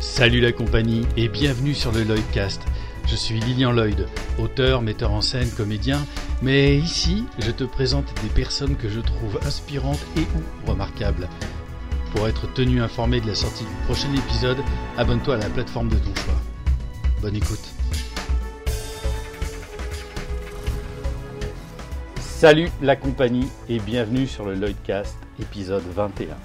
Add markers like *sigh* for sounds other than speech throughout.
Salut la compagnie et bienvenue sur le Lloydcast. Je suis Lilian Lloyd, auteur, metteur en scène, comédien, mais ici je te présente des personnes que je trouve inspirantes et ou remarquables. Pour être tenu informé de la sortie du prochain épisode, abonne-toi à la plateforme de ton choix. Bonne écoute. Salut la compagnie et bienvenue sur le Lloydcast épisode 21.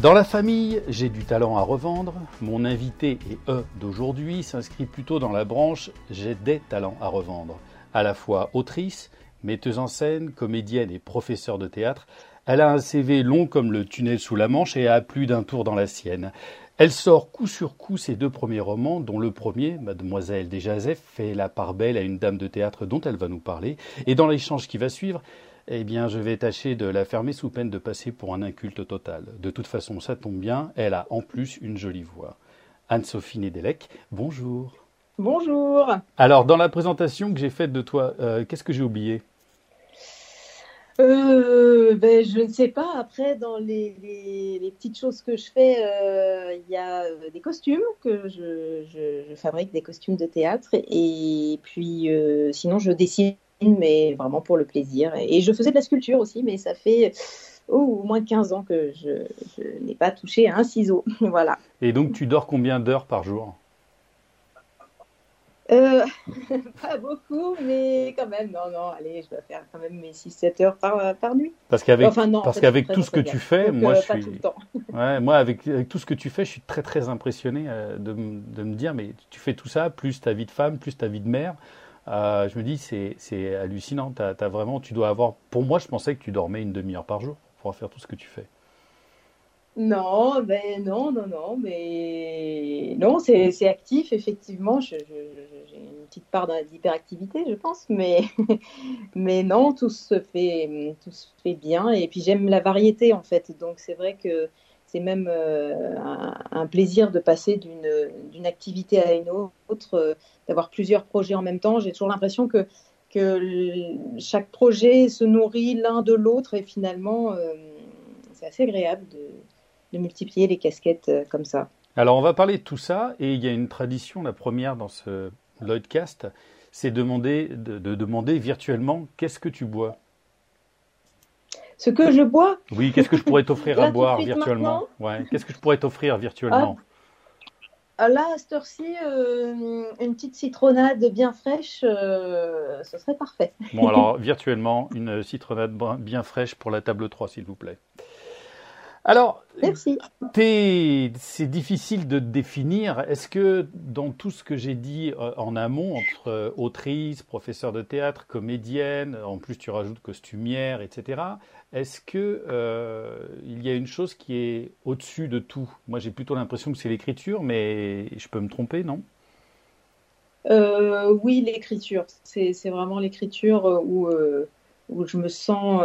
Dans la famille, j'ai du talent à revendre. Mon invité et E d'aujourd'hui s'inscrit plutôt dans la branche j'ai des talents à revendre. À la fois autrice, metteuse en scène, comédienne et professeure de théâtre, elle a un CV long comme le tunnel sous la Manche et a plus d'un tour dans la sienne. Elle sort coup sur coup ses deux premiers romans, dont le premier, Mademoiselle Desjazef, fait la part belle à une dame de théâtre dont elle va nous parler. Et dans l'échange qui va suivre, eh bien, je vais tâcher de la fermer sous peine de passer pour un inculte total. De toute façon, ça tombe bien, elle a en plus une jolie voix. Anne-Sophie Nedelec, bonjour. Bonjour. Alors, dans la présentation que j'ai faite de toi, euh, qu'est-ce que j'ai oublié? Euh, ben, je ne sais pas. Après, dans les, les, petites choses que je fais, euh, il y a euh, des costumes que je, fabrique, des costumes de théâtre. Et puis, euh, sinon, je dessine, mais vraiment pour le plaisir. Et je faisais de la sculpture aussi, mais ça fait oh, au moins 15 ans que je, je n'ai pas touché à un ciseau. *laughs* voilà. Et donc, tu dors combien d'heures par jour? Euh, *laughs* pas beaucoup, mais quand même, non, non, allez, je dois faire quand même mes 6-7 heures par, par nuit. Parce qu'avec enfin, parce qu'avec tout ce que tu fais, Donc, moi, euh, je pas suis. tout le temps. *laughs* Ouais, moi, avec, avec, tout ce que tu fais, je suis très très impressionné euh, de, de, me dire, mais tu fais tout ça, plus ta vie de femme, plus ta vie de mère. Euh, je me dis, c'est hallucinant. As, as vraiment, tu dois avoir. Pour moi, je pensais que tu dormais une demi-heure par jour pour faire tout ce que tu fais. Non, ben non, non, non, mais non, c'est actif, effectivement. J'ai une petite part d'hyperactivité, je pense, mais, *laughs* mais non, tout se, fait, tout se fait bien. Et puis j'aime la variété, en fait. Donc c'est vrai que c'est même euh, un, plaisir de passer d'une activité à une autre, euh, d'avoir plusieurs projets en même temps. J'ai toujours l'impression que, que chaque projet se nourrit l'un de l'autre et finalement, euh, c'est assez agréable de de multiplier les casquettes euh, comme ça. Alors on va parler de tout ça et il y a une tradition, la première dans ce Lloydcast, c'est demander, de, de, demander virtuellement qu'est-ce que tu bois? Ce que je bois? Oui, qu'est-ce que je pourrais t'offrir *laughs* à boire virtuellement? ouais. Qu'est-ce que je pourrais t'offrir virtuellement? Ah, Là, à cette heure-ci, euh, une petite citronnade bien fraîche, euh, ce serait parfait. Bon alors *laughs* virtuellement, une citronnade bien fraîche pour la table 3 s'il vous plaît. Alors, c'est difficile de définir. Est-ce que dans tout ce que j'ai dit euh, en amont, entre euh, autrice, professeur de théâtre, comédienne, en plus tu rajoutes costumière, etc., est-ce que euh, il y a une chose qui est au-dessus de tout? Moi, j'ai plutôt l'impression que c'est l'écriture, mais je peux me tromper, non? Euh, Oui, l'écriture. C'est vraiment l'écriture où, euh, où je me sens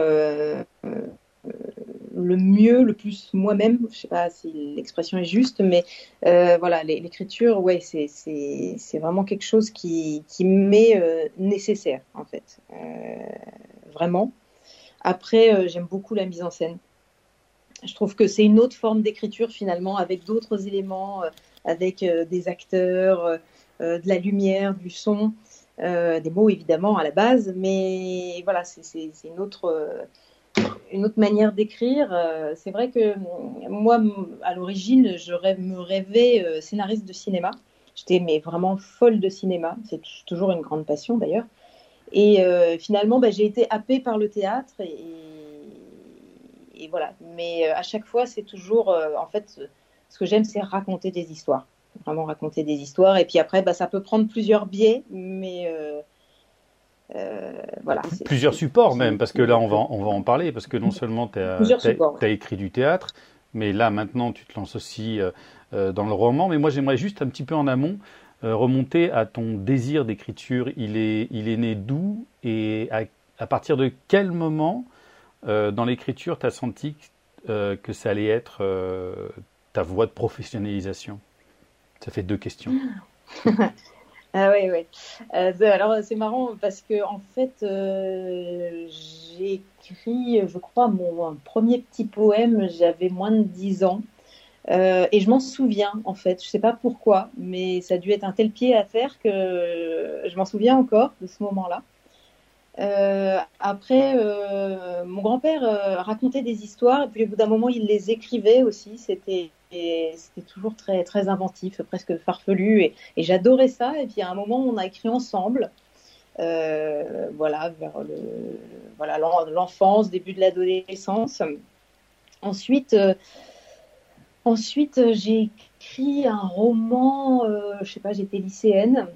le mieux, le plus moi-même. Je sais pas si l'expression est juste, mais euh, voilà, l'écriture, ouais, c'est vraiment quelque chose qui, qui m'est euh, nécessaire en fait, euh, vraiment. Après, j'aime beaucoup la mise en scène. Je trouve que c'est une autre forme d'écriture finalement, avec d'autres éléments, avec des acteurs, de la lumière, du son, des mots évidemment à la base, mais voilà, c'est une autre une autre manière d'écrire. Euh, c'est vrai que moi, à l'origine, je me rêvais euh, scénariste de cinéma. J'étais vraiment folle de cinéma. C'est toujours une grande passion d'ailleurs. Et euh, finalement, bah, j'ai été happée par le théâtre et, voilà. Mais à chaque fois, c'est toujours, en fait, ce que j'aime, c'est raconter des histoires. Vraiment raconter des histoires. Et puis après, bah, ça peut prendre plusieurs biais, mais voilà, plusieurs supports même, parce que là on va, on va en parler, parce que non seulement tu as, as, as, écrit du théâtre, mais là maintenant tu te lances aussi euh, euh, dans le roman. Mais moi j'aimerais juste un petit peu en amont euh, remonter à ton désir d'écriture. Il est, il est né d'où et à, à, partir de quel moment euh, dans l'écriture tu as senti que ça allait être ta voie de professionnalisation? Ça fait deux questions. *laughs* Ah oui, oui. Euh, alors c'est marrant parce que en fait, euh, j'ai écrit, je crois, mon premier petit poème, j'avais moins de 10 ans. Euh, et je m'en souviens en fait, je sais pas pourquoi, mais ça a dû être un tel pied à faire que je m'en souviens encore de ce moment-là. Euh, après, mon grand-père racontait des histoires, et puis au bout d'un moment, il les écrivait aussi. C'était c'était toujours très très inventif, presque farfelu, et, j'adorais ça. Et puis à un moment, on a écrit ensemble. Euh, voilà, vers le, voilà l'enfance, début de l'adolescence. Ensuite, euh, ensuite j'ai écrit un roman. Euh, je sais pas, j'étais lycéenne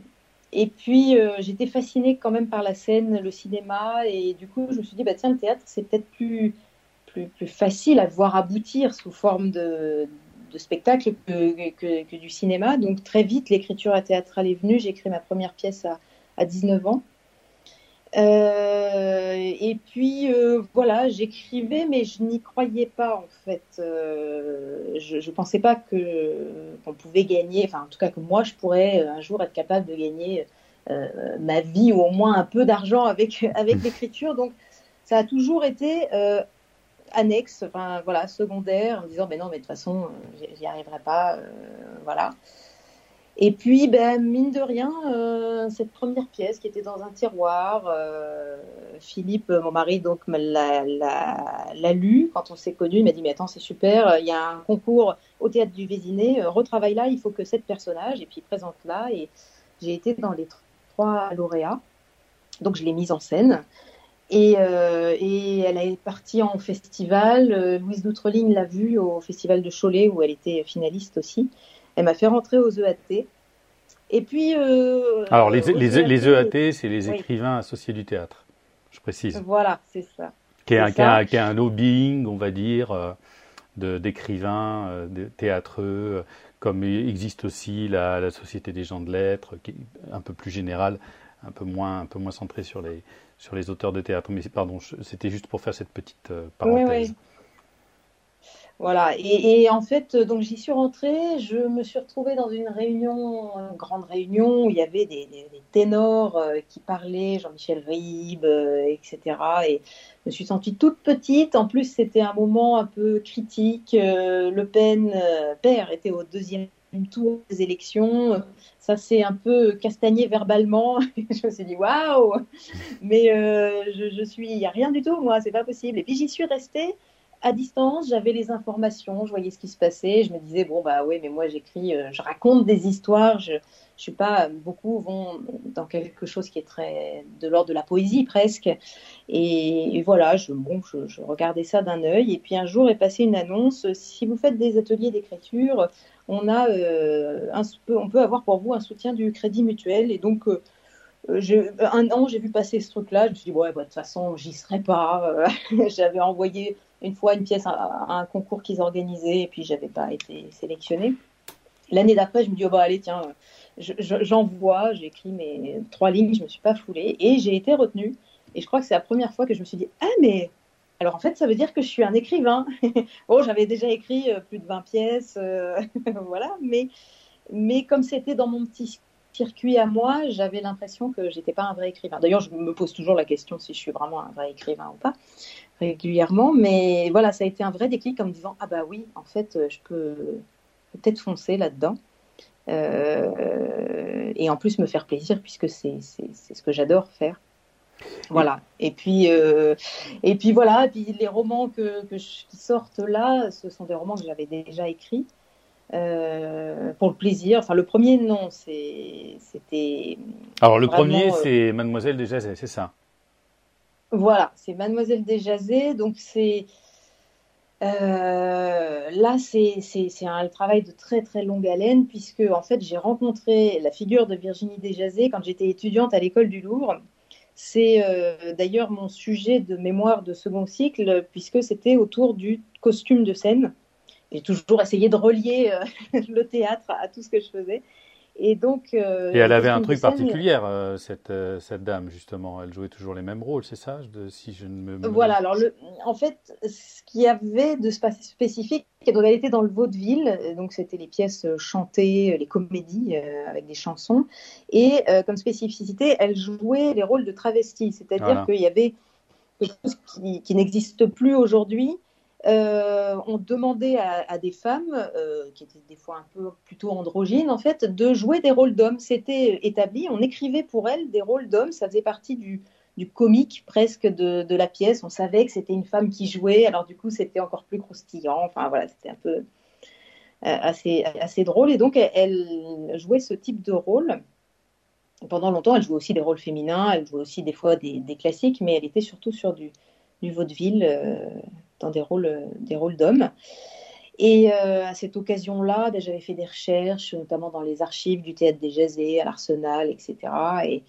et puis, j'étais fascinée quand même par la scène, le cinéma, et du coup, je me suis dit, bah, tiens, le théâtre, c'est peut-être plus, plus, plus, facile à voir aboutir sous forme de, de spectacle que, que, du cinéma. Donc, très vite, l'écriture théâtrale est venue. J'ai écrit ma première pièce à, à 19 ans. Euh, et puis euh, voilà, j'écrivais, mais je n'y croyais pas en fait. Euh, je pensais pas que qu'on pouvait gagner, enfin en tout cas que moi je pourrais un jour être capable de gagner ma vie ou au moins un peu d'argent avec *laughs* avec l'écriture. Donc ça a toujours été annexe, enfin voilà, secondaire, en me disant mais non mais de toute façon j'y arriverai pas, voilà. Et puis, ben, mine de rien, euh, cette première pièce qui était dans un tiroir, euh, Philippe, mon mari, donc l'a lu quand on s'est connus. Il m'a dit mais attends c'est super, il y a un concours au théâtre du Vésiné, euh, retravaille là, il faut que sept personnages et puis présente là. Et j'ai été dans les trois lauréats, donc je l'ai mise en scène. Et, euh, et, elle est partie en festival. Euh, Louise Doutreline l'a vue au festival de Cholet où elle était finaliste aussi. Elle m'a fait rentrer aux EAT. Et puis. Euh, Alors, les, les, EAT, les EAT c'est les écrivains oui. associés du théâtre, je précise. Voilà, c'est ça. Qui est, un, qui, un lobbying, on va dire, d'écrivains, théâtreux, comme existe aussi la, la, Société des gens de lettres, qui est un peu plus générale, un peu moins, un peu moins centrée sur les, sur les auteurs de théâtre. Mais pardon, c'était juste pour faire cette petite euh, parenthèse. Oui, oui. Voilà, et, et, en fait, donc j'y suis rentrée, je me suis retrouvée dans une réunion, une grande réunion où il y avait des, des, des ténors euh, qui parlaient, Jean-Michel Ribes, euh, etc. Et je me suis sentie toute petite. En plus, c'était un moment un peu critique. Euh, le Pen, père, était au deuxième tour des élections. Ça s'est un peu castagné verbalement. *laughs* je me suis dit waouh, mais je, je suis, il n'y a rien du tout, moi, c'est pas possible. Et puis j'y suis restée à distance, j'avais les informations, je voyais ce qui se passait, je me disais bon bah oui, mais moi j'écris, euh, je raconte des histoires, je, je suis pas beaucoup vont dans quelque chose qui est très de l'ordre de la poésie presque, et, voilà, je, bon, je, regardais ça d'un œil, et puis un jour est passée une annonce, si vous faites des ateliers d'écriture, on a euh, un, on peut avoir pour vous un soutien du Crédit Mutuel, et donc euh, un an, j'ai vu passer ce truc-là. Je me suis dit, ouais, bah, de toute façon, j'y serais pas. *laughs* J'avais envoyé une fois une pièce à, un concours qu'ils organisaient et puis j'avais pas été sélectionnée. L'année d'après, je me dis, oh bah allez, tiens, j'envoie, je, j'écris mes trois lignes, je me suis pas foulée et j'ai été retenue. Et je crois que c'est la première fois que je me suis dit, ah mais alors en fait, ça veut dire que je suis un écrivain. bon, *laughs* j'avais déjà écrit plus de 20 pièces, euh, *laughs* voilà, mais, mais comme c'était dans mon petit circuit à moi, j'avais l'impression que j'étais pas un vrai écrivain. D'ailleurs, je me pose toujours la question si je suis vraiment un vrai écrivain ou pas régulièrement, mais voilà, ça a été un vrai déclic en me disant ah bah oui, en fait, je peux peut-être foncer là-dedans. Euh, et en plus me faire plaisir puisque c'est ce que j'adore faire. Voilà. Et puis, euh, et puis voilà. Et puis les romans que, que je, qui sortent là, ce sont des romans que j'avais déjà écrits euh, pour le plaisir. Enfin, le premier, non, c'était. Alors le premier, c'est Mademoiselle déjà, c'est ça? Voilà, c'est Mademoiselle Desjazé. Donc c'est euh, là, c'est un travail de très très longue haleine puisque en fait j'ai rencontré la figure de Virginie Desjazé quand j'étais étudiante à l'école du Louvre. C'est euh, d'ailleurs mon sujet de mémoire de second cycle puisque c'était autour du costume de scène. J'ai toujours essayé de relier euh, *laughs* le théâtre à tout ce que je faisais. Et donc. Euh, et elle avait un truc particulier, euh, cette, euh, cette dame, justement. Elle jouait toujours les mêmes rôles, c'est ça de, Si je ne me. Voilà, alors le, en fait, ce qu'il y avait de spécifique, donc elle était dans le vaudeville, donc c'était les pièces chantées, les comédies avec des chansons. Et comme spécificité, elle jouait les rôles de travestis, c'est-à-dire qu'il y avait quelque chose qui, qui n'existe plus aujourd'hui euh, on demandait à, des femmes, euh, qui étaient des fois un peu plutôt androgynes, en fait, de jouer des rôles d'hommes. C'était établi, on écrivait pour elles des rôles d'hommes, ça faisait partie du, comique presque de, la pièce. On savait que c'était une femme qui jouait, alors du coup, c'était encore plus croustillant. Enfin, voilà, c'était un peu euh, assez, drôle. Et donc, elle, jouait ce type de rôle. Pendant longtemps, elle jouait aussi des rôles féminins, elle jouait aussi des fois des, classiques, mais elle était surtout sur du vaudeville dans des rôles, des rôles d'hommes. Et euh, à cette occasion-là, ben, j'avais fait des recherches, notamment dans les archives du théâtre des Jazés, à l'Arsenal, etc. Et,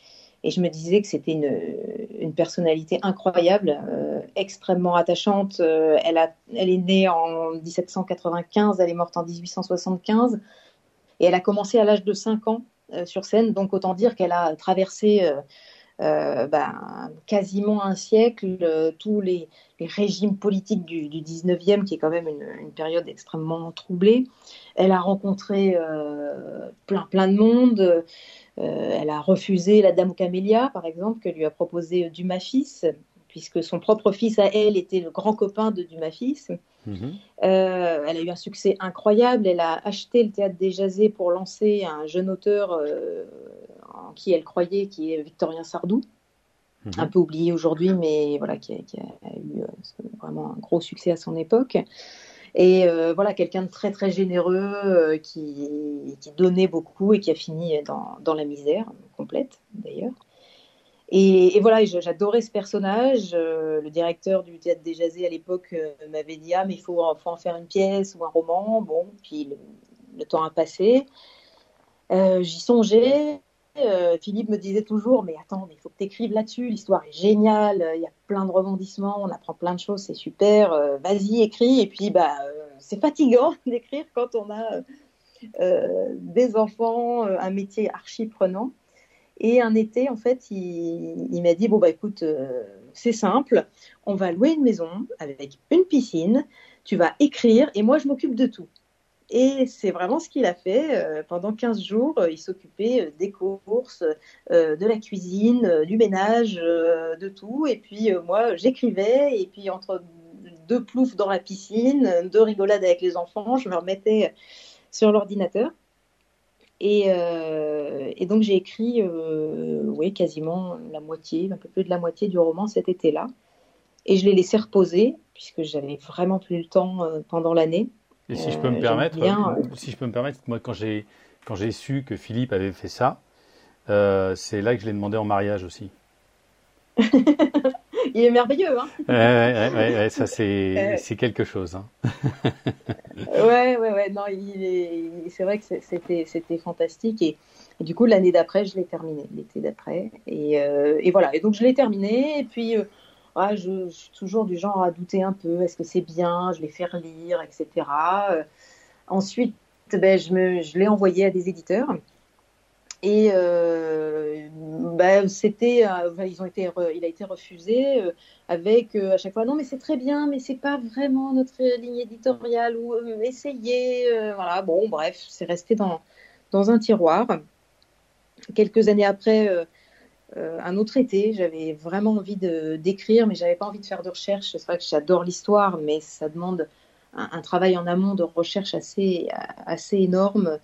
je me disais que c'était une, personnalité incroyable, euh, extrêmement attachante. Euh, elle, a, elle est née en 1795, elle est morte en 1875. Et elle a commencé à l'âge de 5 ans sur scène, donc autant dire qu'elle a traversé euh, ben, quasiment un siècle, euh, tous les, régimes politiques du, du, 19e, qui est quand même une, période extrêmement troublée. Elle a rencontré euh, plein, plein de monde. elle a refusé la Dame Camélia, par exemple, que lui a proposé Dumas fils, puisque son propre fils à elle était le grand copain de Dumas fils. Mhm. elle a eu un succès incroyable. Elle a acheté le théâtre des Jazés pour lancer un jeune auteur en qui elle croyait, qui est Victorien Sardou, mhm. un peu oublié aujourd'hui, mais voilà, qui a, eu euh, vraiment un gros succès à son époque. Et euh, voilà, quelqu'un de très très généreux euh, qui, donnait beaucoup et qui a fini dans, la misère complète d'ailleurs. Et, voilà, j'adorais ce personnage. le directeur du théâtre des Jazés à l'époque m'avait dit Ah, mais il faut, en faire une pièce ou un roman. Bon, puis le temps a passé. J'y songeais. Euh, Philippe me disait toujours, mais attends, mais il faut que tu écrives là-dessus, l'histoire est géniale, il y a plein de rebondissements, on apprend plein de choses, c'est super, euh, vas-y, écris. Et puis, bah, euh, c'est fatigant *laughs* d'écrire quand on a des enfants, un métier archi prenant. Et un été, en fait, il, il m'a dit, bon, bah écoute, c'est simple, on va louer une maison avec une piscine, tu vas écrire et moi, je m'occupe de tout. Et c'est vraiment ce qu'il a fait. Euh, pendant 15 jours, euh, il s'occupait euh, des courses, de la cuisine, du ménage, de tout. Et puis moi, j'écrivais. Et puis entre deux ploufs dans la piscine, deux rigolades avec les enfants, je me remettais sur l'ordinateur. Et, donc j'ai écrit, quasiment la moitié, un peu plus de la moitié du roman cet été-là. Et je l'ai laissé reposer, puisque j'avais vraiment plus le temps pendant l'année. Et si je peux me euh, permettre, euh, si je peux me permettre, moi quand j'ai quand j'ai su que Philippe avait fait ça, euh, c'est là que je l'ai demandé en mariage aussi. *laughs* il est merveilleux, hein ouais, ouais, ouais, ça c'est *laughs* c'est quelque chose. Hein. *laughs* ouais, ouais, ouais. Non, il est, c'est vrai que c'était c'était fantastique et, du coup l'année d'après je l'ai terminé, l'été d'après et, et voilà. Et donc je l'ai terminé et puis ah, je, suis toujours du genre à douter un peu, est-ce que c'est bien, je vais faire lire, etc. Euh, ensuite, ben, je, je l'ai envoyé à des éditeurs. Et euh, ben, c'était, euh, ils ont été, il a été refusé avec à chaque fois non mais c'est très bien, mais c'est pas vraiment notre ligne éditoriale ou essayez, voilà bon bref c'est resté dans dans un tiroir. Quelques années après, euh, un autre été. J'avais vraiment envie d'écrire, mais j'avais pas envie de faire de recherche. C'est vrai que j'adore l'histoire, mais ça demande un, travail en amont de recherche assez, assez énorme.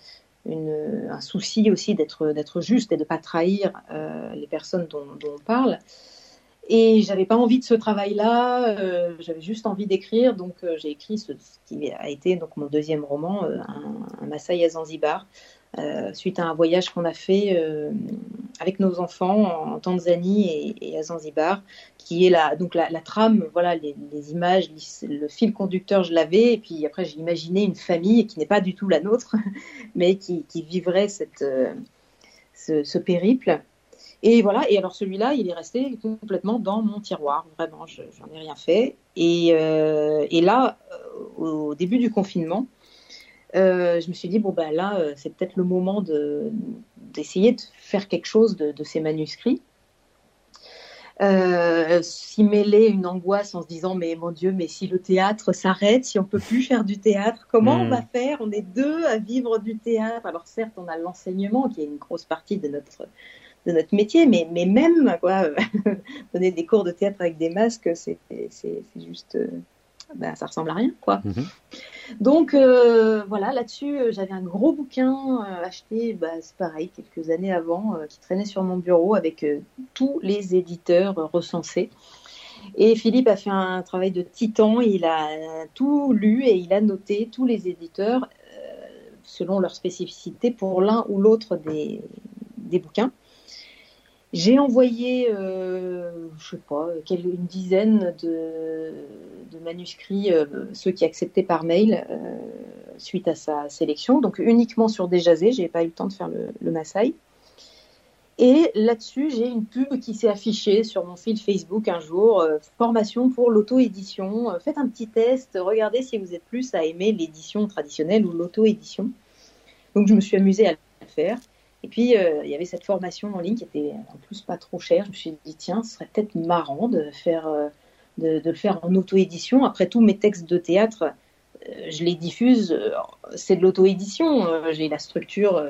Un souci aussi d'être juste et de ne pas trahir euh, les personnes dont, on parle. Et j'avais pas envie de ce travail-là, euh, j'avais juste envie d'écrire, donc j'ai écrit ce, qui a été donc mon deuxième roman, un, un Maasai à Zanzibar, euh, suite à un voyage qu'on a fait euh, avec nos enfants en Tanzanie et, à Zanzibar, qui est la, donc la, trame, voilà, les, images, le fil conducteur, je l'avais, et puis après j'ai imaginé une famille qui n'est pas du tout la nôtre, *laughs* mais qui, vivrait cette, euh, ce, périple. Et voilà, et alors celui-là, il est resté complètement dans mon tiroir, vraiment, j'en ai rien fait. Et, et là, au début du confinement, je me suis dit, bon, bah là, c'est peut-être le moment d'essayer de, faire quelque chose de, de ces manuscrits. Euh, s'y mêler une angoisse en se disant mais mon Dieu, mais si le théâtre s'arrête, si on peut plus faire du théâtre, comment on hmm. va faire? On est deux à vivre du théâtre. Alors certes, on a l'enseignement qui est une grosse partie de notre de notre métier, mais, mais même quoi, *laughs* donner des cours de théâtre avec des masques, c'est juste, ben, ça ressemble à rien quoi. Mhm. Donc euh, voilà, là-dessus, euh, j'avais un gros bouquin euh, acheté, bah, c'est pareil, quelques années avant, qui traînait sur mon bureau avec tous les éditeurs recensés. Et Philippe a fait un travail de titan, il a tout lu et il a noté tous les éditeurs selon leur spécificité pour l'un ou l'autre des, des bouquins. J'ai envoyé, je sais pas, une dizaine de, manuscrits, euh, ceux qui acceptaient par mail, euh, suite à sa sélection. Donc uniquement sur Déjazé, j'ai pas eu le temps de faire le, le Et là-dessus, j'ai une pub qui s'est affichée sur mon fil Facebook un jour, euh, formation pour l'auto-édition. faites un petit test, regardez si vous êtes plus à aimer l'édition traditionnelle ou l'auto-édition. Donc je me suis amusée à le faire. Et puis, il y avait cette formation en ligne qui était en plus pas trop chère. Je me suis dit, tiens, ce serait peut-être marrant de, faire, euh, de, le faire en auto-édition. Après tous mes textes de théâtre, euh, je les diffuse, c'est de l'auto-édition. J'ai la structure.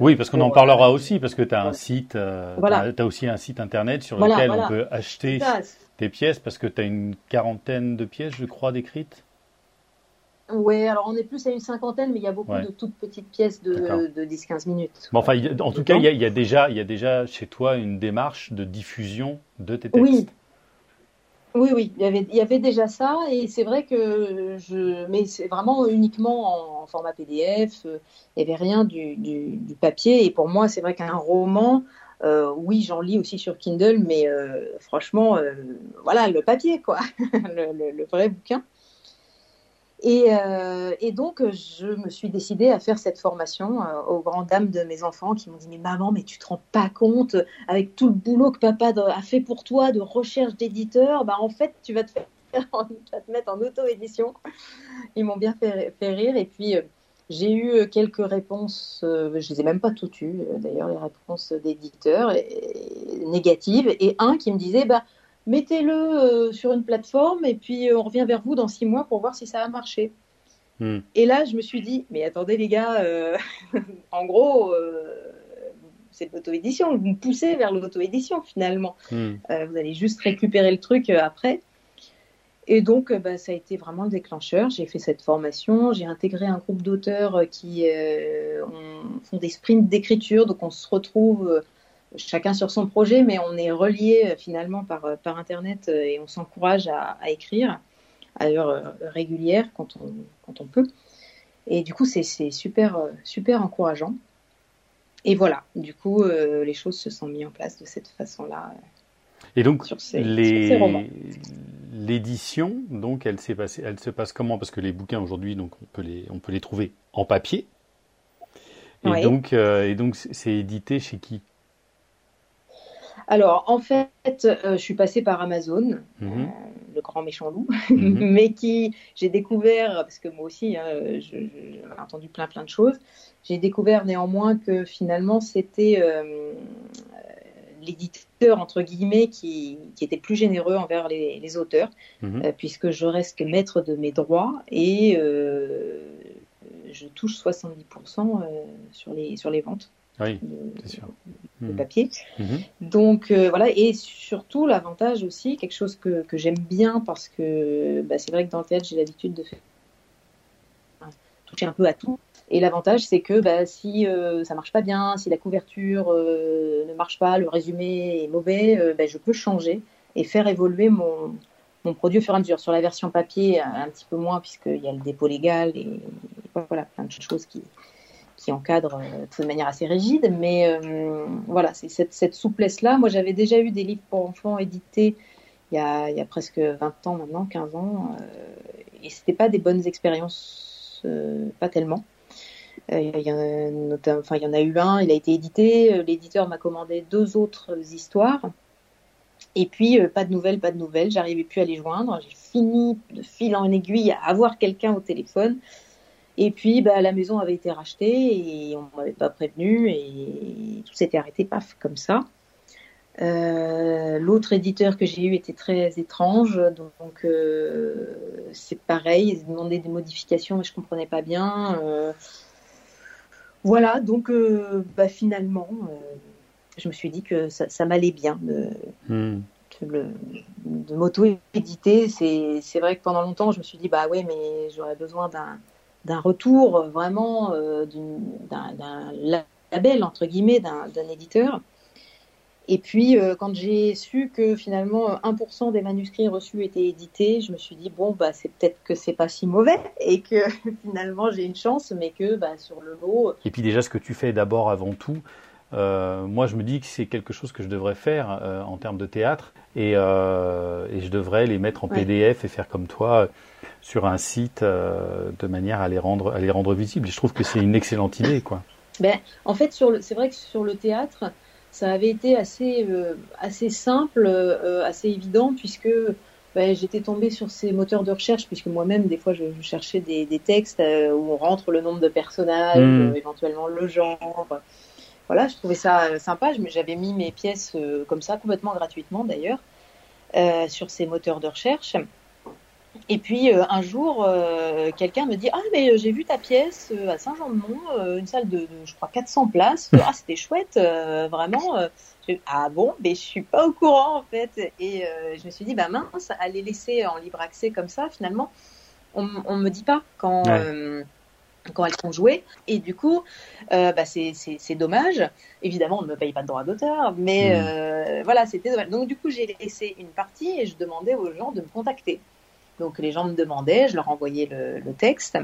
oui, parce qu'on en parlera aussi, parce que tu as un site, voilà. tu as, aussi un site internet sur lequel on peut acheter tes pièces, parce que tu as une quarantaine de pièces, je crois, décrites. Oui, alors on est plus à une cinquantaine, mais il y a beaucoup de toutes petites pièces de, de 10-15 minutes. Bon, enfin, en tout cas, il y, a, déjà, il y a déjà chez toi une démarche de diffusion de tes textes. Oui, oui, oui, il y avait, déjà ça, et c'est vrai que je, mais c'est vraiment uniquement en, format PDF. Euh, il n'y avait rien du, du, papier, et pour moi, c'est vrai qu'un roman, euh, oui, j'en lis aussi sur Kindle, mais euh, franchement, voilà, le papier, quoi, *laughs* le, vrai bouquin. Euh, et, donc, je me suis décidée à faire cette formation euh, aux grandes dames de mes enfants qui m'ont dit Mais maman, mais tu te rends pas compte, avec tout le boulot que papa a fait pour toi de recherche d'éditeur, bah, en fait, *laughs* tu vas te, mettre en auto-édition. Ils m'ont bien fait, rire. Et puis, euh, j'ai eu quelques réponses, je ne les ai même pas toutes eues, d'ailleurs, les réponses d'éditeurs négatives. Et un qui me disait bah, mettez-le euh, sur une plateforme et puis euh, on revient vers vous dans six mois pour voir si ça a marché. Hmm. Et là, je me suis dit, mais attendez les gars, euh, *laughs* en gros, c'est l'auto-édition, vous me poussez vers l'auto-édition finalement. Hmm. vous allez juste récupérer le truc après. Et donc, bah, ça a été vraiment le déclencheur. J'ai fait cette formation, j'ai intégré un groupe d'auteurs qui font des sprints d'écriture, donc on se retrouve chacun sur son projet, mais on est relié euh, finalement par, euh, par Internet euh, et on s'encourage à, écrire à heure régulière quand on, quand on peut. Et du coup, c'est super, super encourageant. Et voilà, du coup, les choses se sont mises en place de cette façon-là. Et donc, l'édition, donc, elle, passée, elle se passe comment? Parce que les bouquins aujourd'hui, donc, on peut les, on peut les trouver en papier. Et donc, et donc, c'est édité chez qui? Alors, en fait, euh, je suis passée par Amazon, mhm. euh, le grand méchant loup, mhm. *laughs* mais qui j'ai découvert, parce que moi aussi, hein, j'ai entendu plein plein de choses, j'ai découvert néanmoins que finalement c'était euh, l'éditeur entre guillemets qui, était plus généreux envers les, auteurs, mhm. puisque je reste maître de mes droits et je touche 70% sur les sur les ventes. Oui, c'est sûr. Le hmm. papier. Mhm. Donc euh, voilà, et surtout l'avantage aussi, quelque chose que, que j'aime bien parce que bah, c'est vrai que dans le théâtre j'ai l'habitude de faire toucher un peu à tout. Et l'avantage c'est que bah, si euh, ça marche pas bien, si la couverture euh, ne marche pas, le résumé est mauvais, bah, je peux changer et faire évoluer mon, mon produit au fur et à mesure. Sur la version papier, un petit peu moins puisqu'il y a le dépôt légal et voilà plein de choses qui, encadre euh, de manière assez rigide. Mais euh, voilà, c'est cette, souplesse-là. Moi, j'avais déjà eu des livres pour enfants édités il y a, il y a presque 20 ans maintenant, 15 ans, euh, et c'était pas des bonnes expériences, pas tellement. il, y a, enfin, il y en a eu un, il a été édité, l'éditeur m'a commandé deux autres histoires. Et puis, pas de nouvelles, pas de nouvelles, j'arrivais plus à les joindre. J'ai fini de fil en aiguille à avoir quelqu'un au téléphone. Et puis, bah, la maison avait été rachetée et on m'avait pas prévenu et tout s'était arrêté, paf, comme ça. Euh, L'autre éditeur que j'ai eu était très étrange, donc euh, c'est pareil, ils demandaient des modifications, mais je comprenais pas bien. Euh, voilà, donc bah, finalement, je me suis dit que ça, ça m'allait bien de, Hmm. de, de m'auto-éditer. C'est c'est vrai que pendant longtemps, je me suis dit, bah ouais, mais j'aurais besoin d'un d'un retour, euh, vraiment, euh, d'un label, entre guillemets, d'un éditeur. Et puis, euh, quand j'ai su que finalement euh, 1% des manuscrits reçus étaient édités, je me suis dit, bon, bah, c'est peut-être que c'est pas si mauvais et que *laughs* finalement j'ai une chance, mais que bah, sur le lot, Et puis déjà, ce que tu fais d'abord avant tout, euh, moi je me dis que c'est quelque chose que je devrais faire euh, en termes de théâtre et, euh, et je devrais les mettre en Ouais. PDF et faire comme toi sur un site euh, de manière à les rendre à les rendre visibles. Et je trouve que c'est une excellente idée, quoi. Ben, en fait, sur le, c'est vrai que sur le théâtre, ça avait été assez, euh, assez simple, euh, assez évident, puisque ben, j'étais tombée sur ces moteurs de recherche, puisque moi-même, des fois, je, je cherchais des, des textes où on rentre le nombre de personnages, Mm. euh, éventuellement le genre. Voilà, je trouvais ça sympa. J'avais mis mes pièces comme ça, complètement gratuitement d'ailleurs, sur ces moteurs de recherche. Et puis euh, un jour, euh, quelqu'un me dit Ah, mais euh, j'ai vu ta pièce euh, à Saint-Jean-de-Mont, une salle de, de, je crois, 400 places. *laughs* ah, c'était chouette, vraiment. ah bon, mais je suis pas au courant en fait. Et je me suis dit Bah mince, à les laisser en libre accès comme ça, finalement, on, on me dit pas quand. Ouais. quand elles sont jouées. Et du coup, bah, c'est- c'est c'est dommage. Évidemment, on ne me paye pas de droit d'auteur, mais Mm. voilà, c'était dommage. Donc du coup, j'ai laissé une partie et je demandais aux gens de me contacter. Donc les gens me demandaient, je leur envoyais le, texte.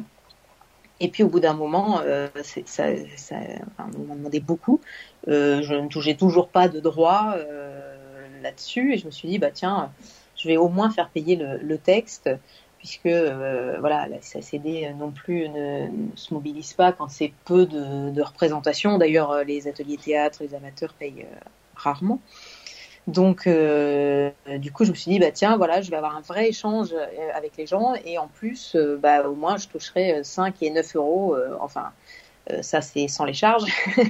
Et puis au bout d'un moment, euh, ça, ça, on m'en demandait beaucoup. Euh, je ne touchais toujours pas de droit euh, là-dessus et je me suis dit bah tiens, je vais au moins faire payer le, texte puisque voilà, la SACD non plus ne, se mobilise pas quand c'est peu de, de représentations. D'ailleurs, les ateliers théâtre, les amateurs payent rarement. Donc, euh, du coup, je me suis dit, bah tiens, voilà, je vais avoir un vrai échange euh, avec les gens et en plus, euh, bah au moins, je toucherai euh, 5 et 9 euros. euh, enfin, euh, ça c'est sans les charges *laughs*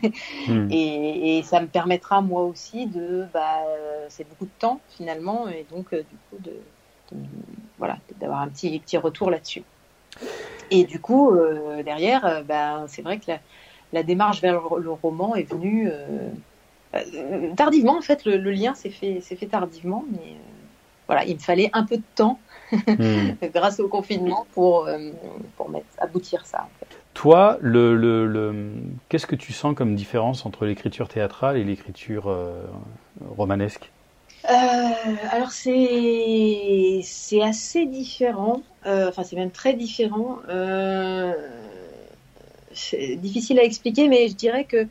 Hmm. et, et ça me permettra moi aussi de, bah, euh, c'est beaucoup de temps finalement et donc euh, du coup de, de- voilà, d'avoir un petit petit retour là-dessus. Et du coup, euh, derrière, euh, bah, c'est vrai que la, la démarche vers le, le roman est venue euh, euh, tardivement. En fait, le, le lien s'est fait fait tardivement, mais euh, voilà, il me fallait un peu de temps Hmm. *laughs* grâce au confinement pour euh, pour mettre, aboutir ça. en fait. Toi, le, le, le- qu'est-ce que tu sens comme différence entre l'écriture théâtrale et l'écriture euh, romanesque? Euh, alors c'est c'est assez différent. Euh, enfin, c'est même très différent. Euh, c'est difficile à expliquer, mais je dirais que euh,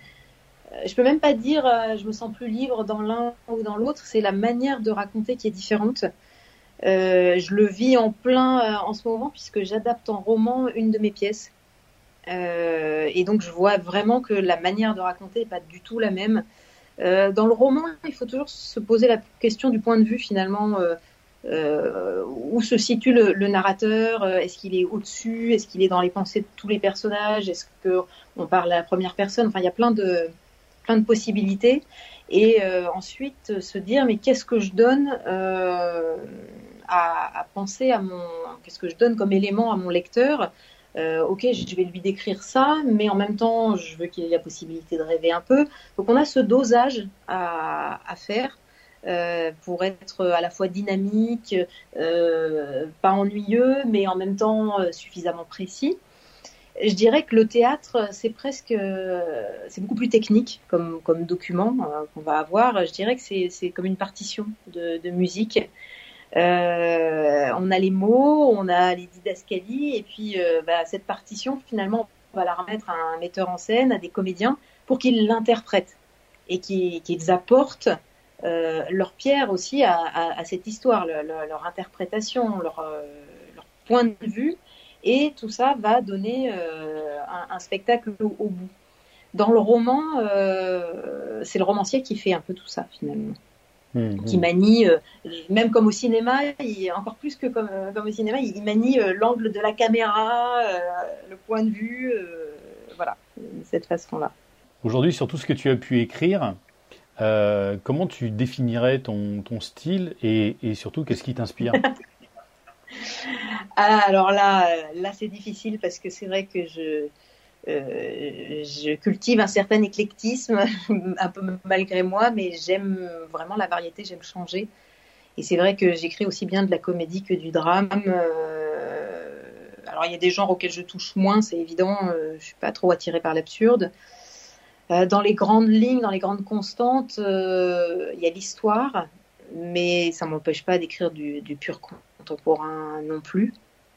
je peux même pas dire euh, je me sens plus libre dans l'un ou dans l'autre. C'est la manière de raconter qui est différente. Euh, je le vis en plein euh, en ce moment puisque j'adapte en roman une de mes pièces. Euh, et donc je vois vraiment que la manière de raconter est pas du tout la même. Euh, dans le roman, il faut toujours se poser la question du point de vue finalement. Euh, euh, où se situe le, le narrateur euh, Est-ce qu'il est au-dessus Est-ce qu'il est dans les pensées de tous les personnages Est-ce que on parle à la première personne Enfin, il y a plein de plein de possibilités. Et euh, ensuite euh, se dire mais qu'est-ce que je donne euh, à, penser à mon qu'est-ce que je donne comme élément à mon lecteur ok, je vais lui décrire ça, mais en même temps, je veux qu'il ait la possibilité de rêver un peu. Donc, on a ce dosage à, faire pour être à la fois dynamique, pas ennuyeux, mais en même temps suffisamment précis. Je dirais que le théâtre, c'est presque, c'est beaucoup plus technique comme, comme document euh, qu'on va avoir. Je dirais que c'est, comme une partition de, musique. Euh, on a les mots, on a les didascalies, et puis euh, bah, cette partition, finalement, on va la remettre à un metteur en scène, à des comédiens, pour qu'ils l'interprètent et qu'ils, apportent leur pierre aussi à, cette histoire, leur, leur, interprétation, leur, leur, point de vue, et tout ça va donner euh, un, un, spectacle au, au, bout. Dans le roman, euh, c'est le romancier qui fait un peu tout ça finalement. Mmh, qui manie, même comme au cinéma, il, encore plus que comme, comme au cinéma, il, manie l'angle de la caméra, le point de vue, voilà, cette façon-là. Aujourd'hui, sur tout ce que tu as pu écrire, comment tu définirais ton, ton style et, et surtout, qu'est-ce qui t'inspire? *laughs* ah, alors là, là c'est difficile parce que c'est vrai que je, euh, cultive un certain éclectisme, *laughs* un peu malgré moi, mais j'aime vraiment la variété, j'aime changer. Et c'est vrai que j'écris aussi bien de la comédie que du drame. Euh, alors il y a des genres auxquels je touche moins, c'est évident, euh, je suis pas trop attirée par l'absurde. dans les grandes lignes, dans les grandes constantes, il y a l'histoire, mais ça m'empêche pas d'écrire du, du pur contemporain non plus.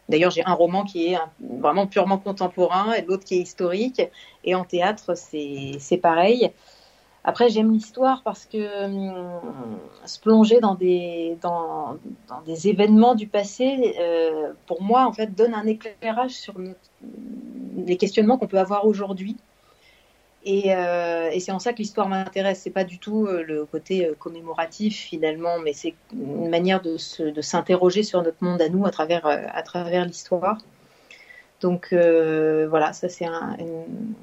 D'ailleurs, j'ai un roman qui est vraiment purement contemporain et l'autre qui est historique. Et en théâtre, c'est pareil. Après, j'aime l'histoire parce que hum, se plonger dans des, dans, des événements du passé, euh, pour moi, en fait, donne un éclairage sur les questionnements qu'on peut avoir aujourd'hui. Euh, et, c'est en ça que l'histoire m'intéresse. C'est pas du tout euh, le côté euh, commémoratif finalement, mais c'est une manière de, s'interroger sur notre monde à nous à travers, à travers l'histoire. Donc voilà, ça c'est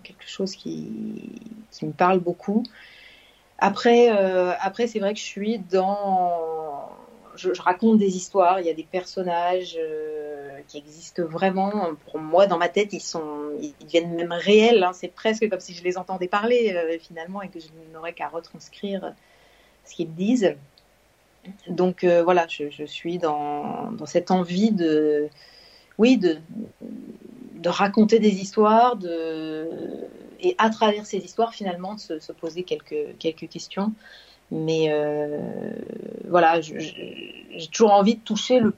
quelque chose qui, qui, me parle beaucoup. Après, après c'est vrai que je suis dans je, raconte des histoires, il y a des personnages euh, qui existent vraiment. Pour moi, dans ma tête, ils sont, ils deviennent même réels. Hein. C'est presque comme si je les entendais parler euh, finalement et que je n'aurais qu'à retranscrire ce qu'ils disent. Donc euh, voilà, je, suis dans, cette envie de, oui, de, raconter des histoires, et à travers ces histoires finalement de se, se poser quelques questions. Mais euh, voilà, j'ai toujours envie de toucher le,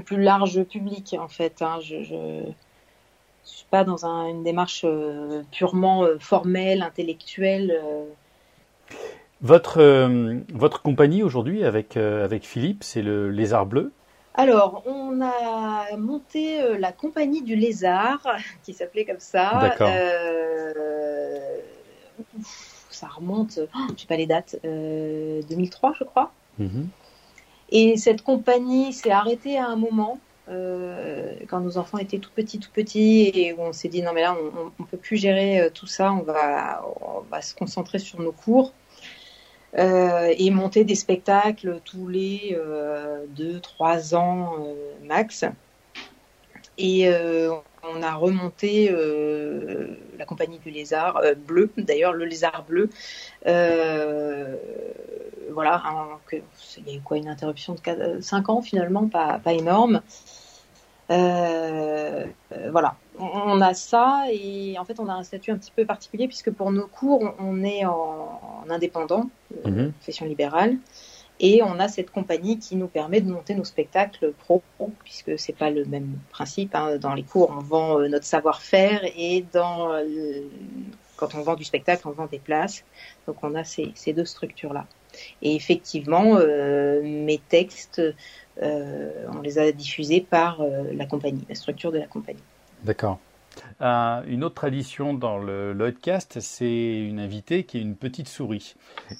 plus large public en fait. Hein. Je, ne suis pas dans une démarche euh, purement euh, formelle, intellectuelle. Votre, votre compagnie aujourd'hui avec, avec Philippe, c'est le Lézard Bleu alors, on a monté la compagnie du lézard, *laughs* qui s'appelait comme ça. D'accord ça remonte, oh, je sais pas les dates, 2003 euh, je crois. Mhm. Et cette compagnie s'est arrêtée à un moment euh, quand nos enfants étaient tout petits, tout petits, et où on s'est dit non mais là on, ne peut plus gérer euh, tout ça, on va, on va se concentrer sur nos cours. et monter des spectacles tous les 2-3 ans max. Et on a remonté euh, la compagnie du lézard euh, bleu, d'ailleurs le lézard bleu. Euh, voilà, il y a eu quoi une interruption de 5 ans finalement, pas, pas énorme. voilà, on, a ça et en fait on a un statut un petit peu particulier puisque pour nos cours on, est en, indépendant, mhm. profession libérale. Et on a cette compagnie qui nous permet de monter nos spectacles pro, puisque c'est pas le même principe. Hein. Dans les cours, on vend euh, notre savoir-faire et dans quand on vend du spectacle, on vend des places. Donc on a ces, deux structures-là. Et effectivement, euh, mes textes, euh, on les a diffusés par la compagnie, la structure de la compagnie. D'accord. Euh, une autre tradition dans le Lloydcast, c'est une invitée qui est une petite souris.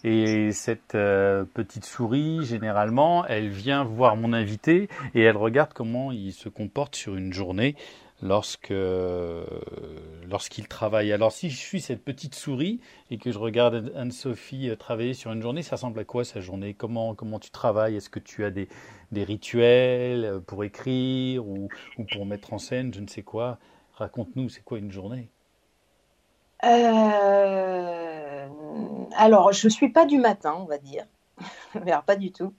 Et cette euh, petite souris, généralement, elle vient voir mon invité et elle regarde comment il se comporte sur une journée lorsque lorsqu'il travaille. Alors si je suis cette petite souris et que je regarde Anne-Sophie euh, travailler sur une journée, ça ressemble à quoi sa journée? Comment comment tu travailles? Est-ce que tu as des, rituels pour écrire ou pour mettre en scène, je ne sais quoi Raconte-nous, c'est quoi une journée? Euh, Alors, je ne suis pas du matin, on va dire. *laughs* pas du tout.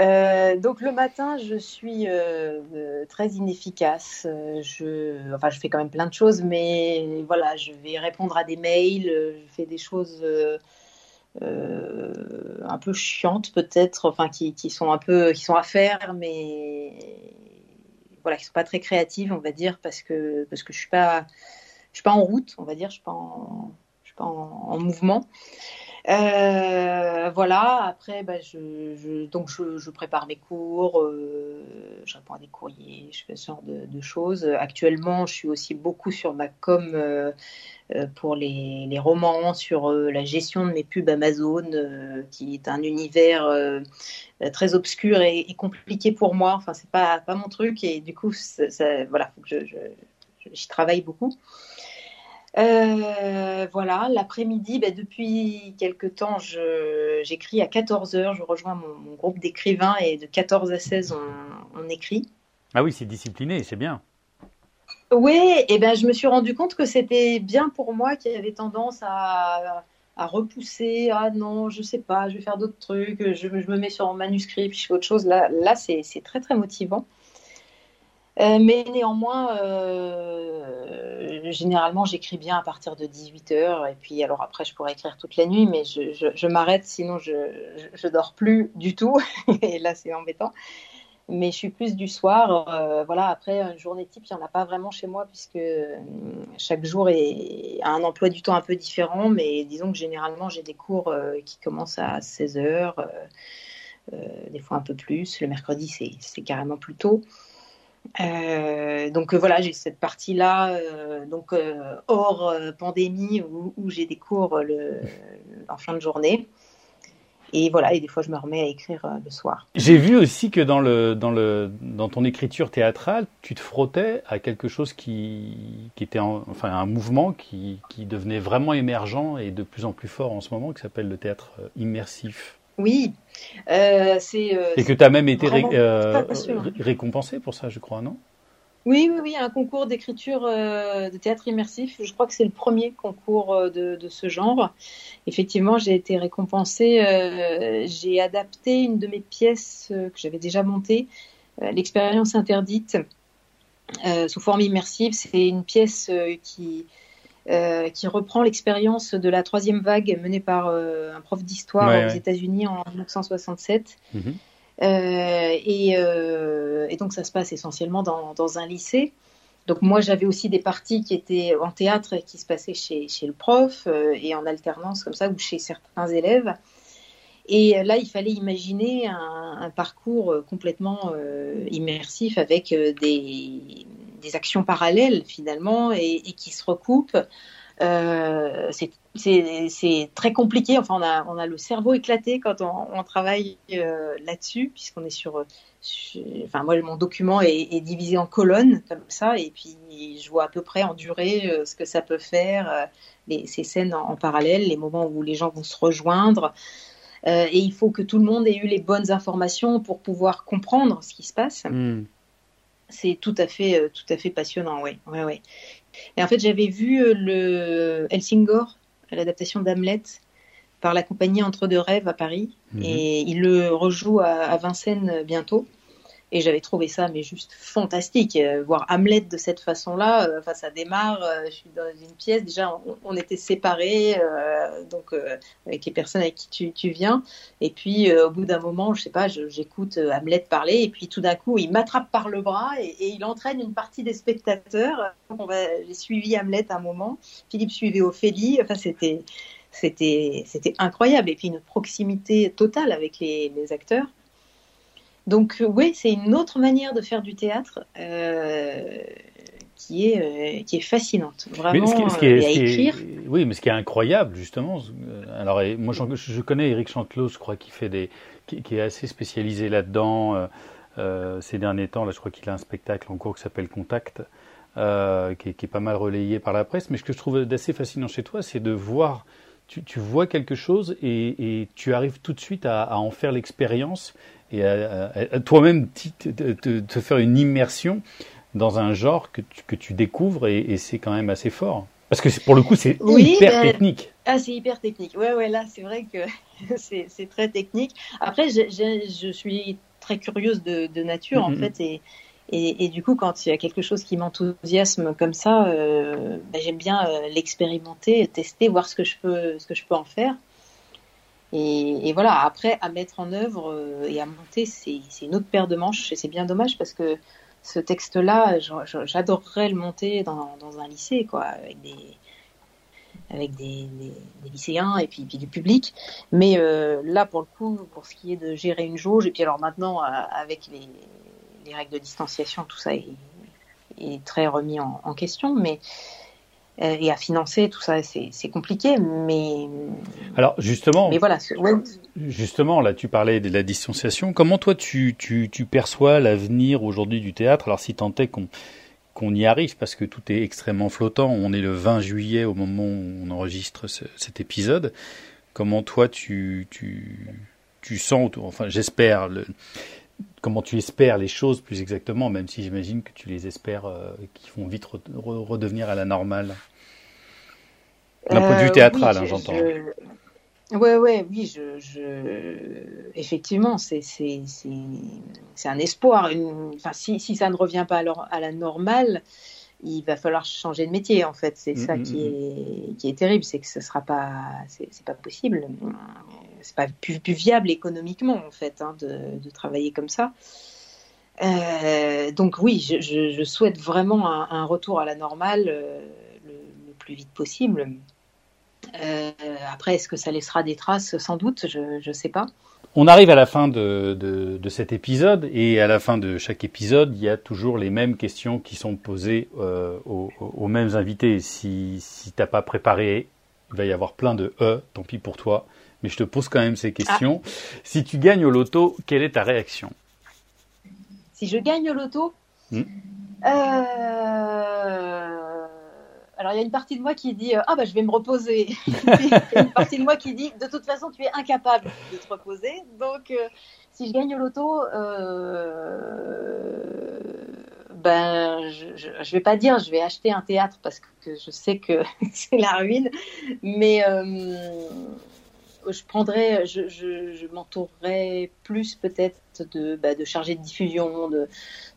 Euh, donc le matin, je suis euh, très inefficace. Je, enfin, je fais quand même plein de choses, mais voilà, je vais répondre à des mails, je fais des choses un peu chiantes peut-être, enfin qui, sont un peu, qui sont à faire, mais voilà, qui sont pas très créatives, on va dire, parce que parce que je suis pas je suis pas en route, on va dire, je suis je suis pas en, mouvement. Euh, voilà, après, bah, je, donc je, prépare mes cours, euh, je réponds à des courriers, je fais ce genre de, choses. Actuellement, je suis aussi beaucoup sur ma com euh, pour les, romans, sur la gestion de mes pubs Amazon, qui est un univers très obscur et, compliqué pour moi. Enfin, c'est pas, mon truc et du coup, ça, voilà, faut que j'y travaille beaucoup. Euh, voilà, l'après-midi, ben, depuis quelque temps, j'écris à 14h, je rejoins mon, groupe d'écrivains et de 14 à 16, on, écrit. Ah oui, c'est discipliné, c'est bien. Oui, et ben, je me suis rendu compte que c'était bien pour moi qui avait tendance à, repousser. Ah non, je sais pas, je vais faire d'autres trucs, je, me mets sur un manuscrit, puis je fais autre chose. Là, là c'est très très motivant. Euh, mais néanmoins, euh, généralement, j'écris bien à partir de 18h. Et puis, alors après, je pourrais écrire toute la nuit, mais je, m'arrête, sinon je, je, dors plus du tout. *laughs* et là, c'est embêtant. Mais je suis plus du soir. Euh, voilà, après, une journée type, il n'y en a pas vraiment chez moi, puisque chaque jour a un emploi du temps un peu différent. Mais disons que généralement, j'ai des cours qui commencent à 16h, des fois un peu plus. Le mercredi, c'est carrément plus tôt. Euh, donc euh, voilà, j'ai cette partie-là, euh, donc hors pandémie, où, j'ai des cours le, en fin de journée. Et voilà, et des fois je me remets à écrire le soir. J'ai vu aussi que dans, ton écriture théâtrale, tu te frottais à quelque chose qui, qui était enfin un mouvement qui, qui devenait vraiment émergent et de plus en plus fort en ce moment, qui s'appelle le théâtre immersif. Oui, euh, c'est. Euh, et que tu as même été euh, récompensé pour ça, je crois, non? Oui, oui, oui, un concours d'écriture de théâtre immersif. Je crois que c'est le premier concours de, ce genre. Effectivement, j'ai été récompensée. j'ai adapté une de mes pièces que j'avais déjà montée, L'expérience interdite, sous forme immersive. C'est une pièce qui euh, qui reprend l'expérience de la troisième vague menée par euh, un prof d'histoire aux États-Unis en 1967. Mhm. Euh, et, donc ça se passe essentiellement dans, dans un lycée. Donc moi j'avais aussi des parties qui étaient en théâtre et qui se passaient chez, chez le prof et en alternance comme ça ou chez certains élèves. Et là, il fallait imaginer un, un parcours complètement immersif avec des, actions parallèles finalement et, qui se recoupent. Euh, c'est très compliqué. Enfin, on a, le cerveau éclaté quand on, travaille euh, là-dessus, puisqu'on est sur, Enfin, moi, mon document est, divisé en colonnes comme ça, et puis je vois à peu près en durée euh, ce que ça peut faire, ces scènes en, parallèle, les moments où les gens vont se rejoindre. et il faut que tout le monde ait eu les bonnes informations pour pouvoir comprendre ce qui se passe. Hmm c'est tout à fait, euh, tout à fait passionnant, oui. Ouais, ouais. Et en fait, j'avais vu euh, le Helsingor, l'adaptation d'Hamlet, par la compagnie Entre deux rêves à Paris, mhm. et il le rejoue à Vincennes bientôt. Et j'avais trouvé ça, mais juste fantastique. Euh, voir Hamlet de cette façon-là, euh, enfin, ça démarre. Euh, je suis dans une pièce. Déjà, on, était séparés, donc avec les personnes avec qui tu, viens. Et puis, au bout d'un moment, je sais pas, j'écoute Hamlet parler, et puis tout d'un coup, il m'attrape par le bras et, il entraîne une partie des spectateurs. J'ai suivi Hamlet un moment. Philippe suivait Ophélie. Enfin, c'était c'était incroyable. Et puis une proximité totale avec les acteurs. Donc euh, oui, c'est une autre manière de faire du théâtre euh, qui est euh, qui est fascinante, vraiment ce qui, à écrire. oui, mais ce qui est incroyable justement. Alors moi, je, connais Eric Chantelot, je crois qu'il fait des, qui, est assez spécialisé là-dedans. ces derniers temps, là, je crois qu'il a un spectacle en cours qui s'appelle Contact. qui, est, pas mal relayé par la presse, mais ce que je trouve d'assez fascinant chez toi, c'est de voir tu, tu, vois quelque chose et, et, tu arrives tout de suite à, à en faire l'expérience et à, toi-même te, faire une immersion dans un genre que tu, que tu découvres et, c'est quand même assez fort. Parce que pour le coup, c'est hyper ben, technique. Ah, c'est hyper technique. Ouais, ouais, là, c'est vrai que *laughs* c'est très technique. Après, je, je, suis très curieuse de, de nature, en mm-hmm. fait, et, et, et, du coup, quand il y a quelque chose qui m'enthousiasme comme ça, euh, ben, j'aime bien euh, l'expérimenter, tester, voir ce que je peux, ce que je peux en faire. Et, voilà, après, à mettre en œuvre euh, et à monter, c'est une autre paire de manches. Et c'est bien dommage parce que ce texte-là, j'adorerais le monter dans, un lycée, quoi, avec des, avec des, lycéens et puis, du public. Mais là, pour le coup, pour ce qui est de gérer une jauge, et puis alors maintenant, avec les, les, règles de distanciation, tout ça est, très remis en, en question. Mais euh, et à financer tout ça, c'est compliqué, mais alors justement, mais voilà, justement là, tu parlais de la distanciation. Comment toi tu tu, tu perçois l'avenir aujourd'hui du théâtre? Alors si tant est qu'on qu'on y arrive, parce que tout est extrêmement flottant. On est le 20 juillet au moment où on enregistre cet épisode. Comment toi tu tu tu sens, enfin j'espère le comment tu espères les choses plus exactement, même si j'imagine que tu les espères euh, qui vont vite redevenir à la normale. D'un point de vue euh, théâtral, hein, j'entends. Ouais, ouais, oui, je, je... effectivement, c'est un espoir. Enfin, si, si, ça ne revient pas à, à, la normale, il va falloir changer de métier. En fait, c'est ça mm, mm, qui, mm. est, qui est terrible, c'est que ce sera pas, c'est pas possible c'est pas plus, viable économiquement en fait hein, de, travailler comme ça. Euh, donc oui, je, souhaite vraiment un, retour à la normale euh, le, plus vite possible. Euh, après, est-ce que ça laissera des traces? Sans doute, je ne sais pas. On arrive à la fin de, cet épisode et à la fin de chaque épisode, il y a toujours les mêmes questions qui sont posées aux, mêmes invités. Si, si tu n'as pas préparé, il va y avoir plein de E, tant pis pour toi mais je te pose quand même ces questions. Ah. Si tu gagnes au loto, quelle est ta réaction? Si je gagne au loto hmm. euh... Alors il y a une partie de moi qui dit ah bah je vais me reposer. *laughs* il y a une partie de moi qui dit de toute façon tu es incapable de te reposer. Donc euh, si je gagne au loto, euh... ben je, ne vais pas dire je vais acheter un théâtre parce que je sais que *laughs* c'est la ruine, mais euh, je prendrais, je, je, je m'entourerais plus peut-être de, bah, de chargés de diffusion, de,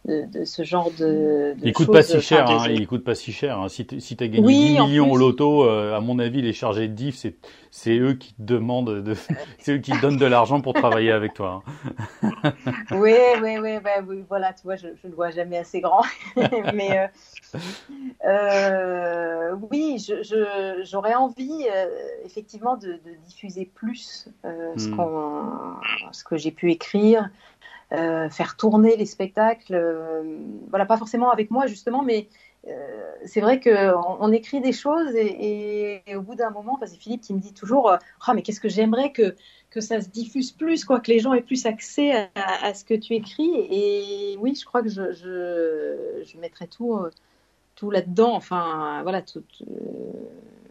de, de ce genre de, de il coûte pas si cher, hein, il coûte pas si cher. Hein. Si tu si as gagné 10 millions au loto, euh, à mon avis, les chargés de diff, c'est c'est eux qui te demandent, de, *laughs* c'est eux qui te donnent de l'argent pour travailler avec toi. Hein. *laughs* oui, oui, oui, bah, oui, voilà, tu vois, je, je le vois jamais assez grand, *laughs* mais euh, euh, oui, je, j'aurais envie effectivement de, de, diffuser plus euh, ce, hmm. qu'on, ce que j'ai pu écrire, euh, faire tourner les spectacles. Euh, voilà, pas forcément avec moi justement, mais euh, c'est vrai qu'on on écrit des choses et, au bout d'un moment, c'est Philippe qui me dit toujours Ah, mais qu'est-ce que j'aimerais que, que ça se diffuse plus, quoi, que les gens aient plus accès à, ce que tu écris. Et oui, je crois que je, je, je mettrai tout, tout là-dedans. Enfin, voilà, tout,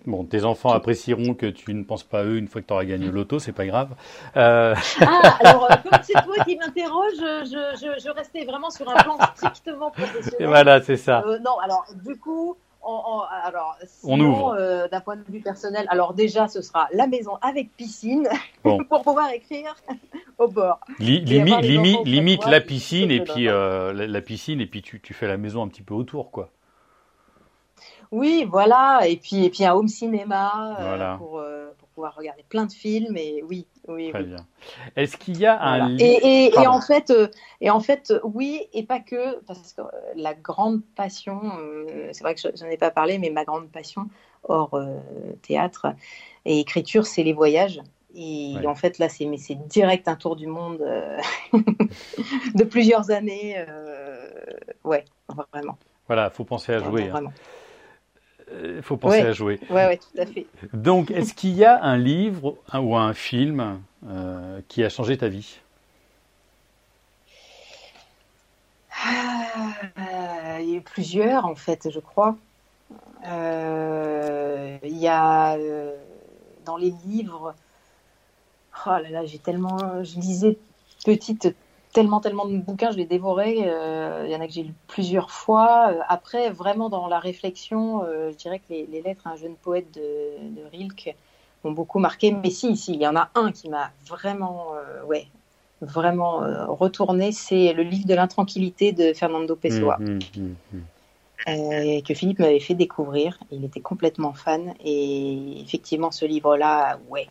Bon, tes enfants apprécieront que tu ne penses pas à eux une fois que tu auras gagné l'auto, c'est pas grave. Euh... *laughs* Ah, alors, euh, comme c'est toi qui m'interroge, je, je, je, restais vraiment sur un plan strictement professionnel. voilà, c'est ça. Euh, non, alors, du coup, on, on alors, on ouvre. Euh, d'un point de vue personnel, alors déjà, ce sera la maison avec piscine *laughs* bon. pour pouvoir écrire au bord. limite, la piscine et puis euh, la, la, piscine et puis tu, tu fais la maison un petit peu autour, quoi. Oui, voilà. Et puis, et puis un home cinéma euh, pour, euh, pour, pouvoir regarder plein de films. Et oui, oui. Très bien. Est-ce qu'il y a un et, et, et, en fait, euh, et en fait, oui, et pas que parce que la grande passion, c'est vrai que j'en ai pas parlé, mais ma grande passion hors théâtre et écriture, c'est les voyages. Et en fait, là, c'est direct un tour du monde *laughs* de plusieurs années. ouais, vraiment. Voilà, faut penser à jouer. Hein. Vraiment. Il euh, faut penser à jouer. Oui, ouais, tout à fait. Donc, est-ce qu'il y a un livre ou un film euh, qui a changé ta vie? Ah, Il y a eu plusieurs, en fait, je crois. Euh, il y a dans les livres. Oh là là, j'ai tellement. Je lisais petite tellement, tellement de bouquins, je les dévorais. Euh, il y en a que j'ai lu plusieurs fois. Euh, après, vraiment dans la réflexion, euh, je dirais que les, lettres à un jeune poète de, de, Rilke m'ont beaucoup marqué. Mais si, si, il y en a un qui m'a vraiment, ouais, vraiment retourné. C'est le livre de l'intranquillité de Fernando Pessoa. Mmh, mmh, mmh, que Philippe m'avait fait découvrir. Il était complètement fan. Et effectivement, ce livre-là, ouais,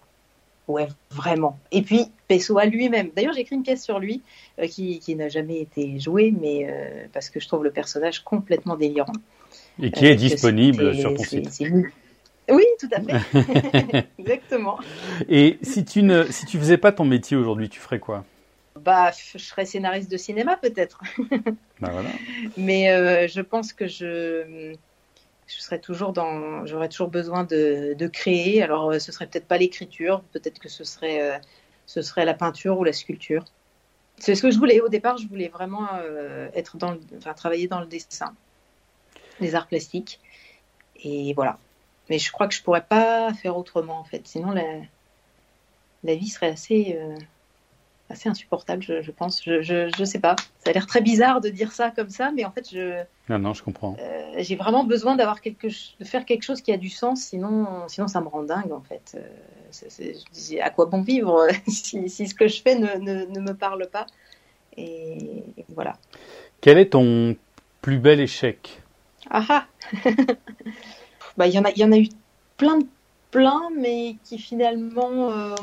Ouais, vraiment. Et puis, Pessoa lui-même. D'ailleurs, j'ai écrit une pièce sur lui euh, qui, qui n'a jamais été jouée, mais euh, parce que je trouve le personnage complètement délirant. Et qui est euh, disponible sur ton site. Oui, tout à fait. *laughs* *laughs* Exactement. Et si tu ne, si tu faisais pas ton métier aujourd'hui, tu ferais quoi? Bah, je serais scénariste de cinéma peut-être. *laughs* bah voilà. Mais je pense que je, je serais toujours dans, j'aurais toujours besoin de, de, créer. Alors, euh, ce serait peut-être pas l'écriture, peut-être que ce serait, euh, ce serait la peinture ou la sculpture. C'est ce que je voulais. Au départ, je voulais vraiment euh, être dans, le, enfin, travailler dans le dessin, les arts plastiques. Et voilà. Mais je crois que je pourrais pas faire autrement en fait. Sinon, la, la vie serait assez, assez insupportable, je, je pense. Je, je, je, sais pas. Ça a l'air très bizarre de dire ça comme ça, mais en fait, je. Non, non, je comprends. Euh, j'ai vraiment besoin d'avoir quelque, de faire quelque chose qui a du sens. Sinon, sinon, ça me rend dingue en fait. Euh, je dis, à quoi bon vivre *laughs* si, si, ce que je fais ne, ne, ne me parle pas? Et, et voilà. Quel est ton plus bel échec? Ah ah *laughs* bah, il y en a, il y en a eu plein, plein, mais qui finalement euh,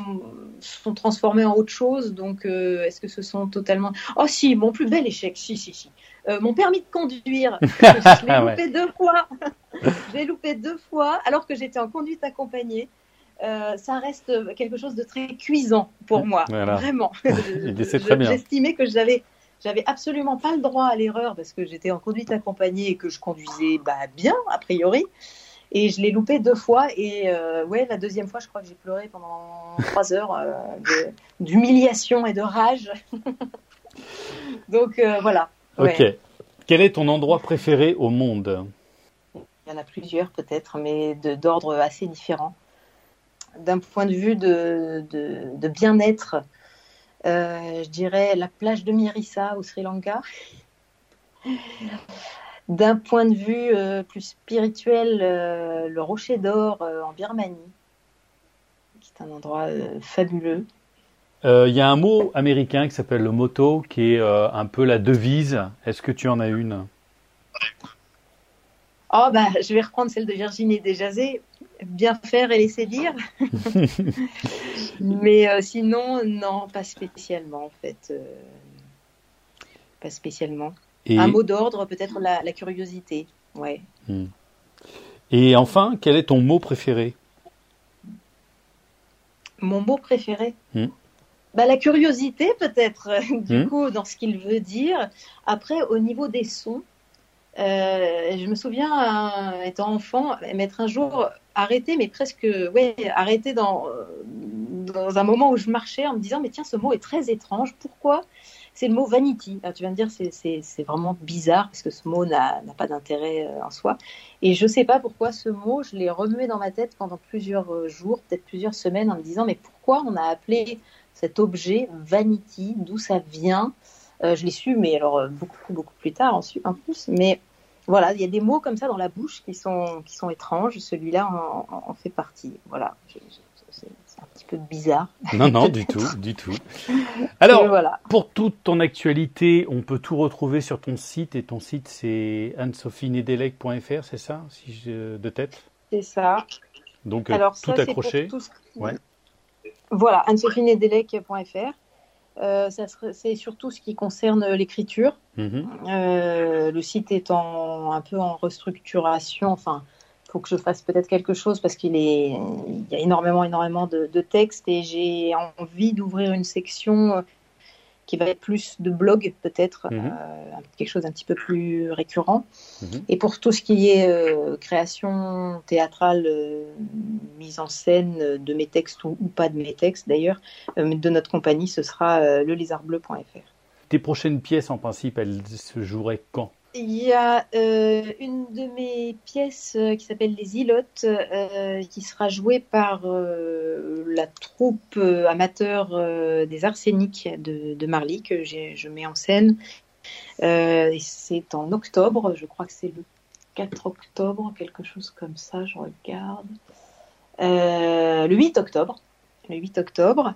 sont transformés en autre chose. Donc, euh, est-ce que ce sont totalement Oh si, mon plus bel échec, si, si, si. Euh, mon permis de conduire, *laughs* je l'ai loupé ouais. deux fois. *laughs* je l'ai loupé deux fois, alors que j'étais en conduite accompagnée. Euh, ça reste quelque chose de très cuisant pour moi, voilà. vraiment. *laughs* J'estimais que j'avais j'avais absolument pas le droit à l'erreur parce que j'étais en conduite accompagnée et que je conduisais bah, bien a priori. Et je l'ai loupé deux fois. Et euh, ouais, la deuxième fois, je crois que j'ai pleuré pendant *laughs* trois heures euh, d'humiliation et de rage. *laughs* Donc euh, voilà. Ok. Quel est ton endroit préféré au monde? Il y en a plusieurs peut-être, mais d'ordre assez différent. D'un point de vue de, de, de bien-être, je dirais la plage de Mirissa au Sri Lanka. *laughs* D'un point de vue euh, plus spirituel, euh, le Rocher d'Or euh, en Birmanie, qui est un endroit fabuleux. Il y a un mot américain qui s'appelle le motto, qui est un peu la devise. Est-ce que tu en as une? Oh, bah, je vais reprendre celle de Virginie Desjazet. Bien faire et laisser dire. *laughs* Mais sinon, non, pas spécialement, en fait. Pas spécialement. Et... Un mot d'ordre, peut-être la, la, curiosité. Ouais. Hmm. Et enfin, quel est ton mot préféré? Mon mot préféré? Hmm. bah, La curiosité, peut-être, *laughs* du hmm. coup, dans ce qu'il veut dire. Après, au niveau des sons, euh, je me souviens, euh, étant enfant, m'être un jour arrêté, mais presque, ouais, arrêté dans, dans un moment où je marchais en me disant, mais tiens, ce mot est très étrange. Pourquoi C'est le mot vanity. Alors, tu viens de dire, c'est vraiment bizarre parce que ce mot n'a pas d'intérêt en soi. Et je sais pas pourquoi ce mot, je l'ai remué dans ma tête pendant plusieurs jours, peut-être plusieurs semaines, en me disant, mais pourquoi on a appelé cet objet vanity? D'où ça vient? Euh, je l'ai su, mais alors beaucoup, beaucoup plus tard en, plus. Mais voilà, il y a des mots comme ça dans la bouche qui sont, qui sont étranges. Celui-là en, fait partie. Voilà. Un petit peu bizarre. Non, non, du tout, *laughs* du tout. Alors, voilà. pour toute ton actualité, on peut tout retrouver sur ton site. Et ton site, c'est anne-sophie-nedelec.fr, c'est ça, si je, de tête? C'est ça. Donc, Alors, tout ça, accroché? Tout ce... ouais. Voilà, anne-sophie-nedelec.fr. Euh, c'est surtout ce qui concerne l'écriture. Mmh. Euh, le site est en, un peu en restructuration. Enfin, faut que je fasse peut-être quelque chose parce qu'il est, il y a énormément, énormément de, de textes et j'ai envie d'ouvrir une section qui va être plus de blog peut-être, mmh. euh, quelque chose un petit peu plus récurrent. Mmh. Et pour tout ce qui est euh, création théâtrale, euh, mise en scène de mes textes ou, ou pas de mes textes d'ailleurs, euh, de notre compagnie, ce sera euh, lelézardbleu.fr. Tes prochaines pièces en principe, elles se joueraient quand? Il y a euh, une de mes pièces euh, qui s'appelle Les Ilotes, euh, qui sera jouée par la troupe amateur des Arséniques de, de Marly, que je mets en scène. c'est en octobre, je crois que c'est le 4 octobre, quelque chose comme ça, je regarde. le 8 octobre. Le 8 octobre.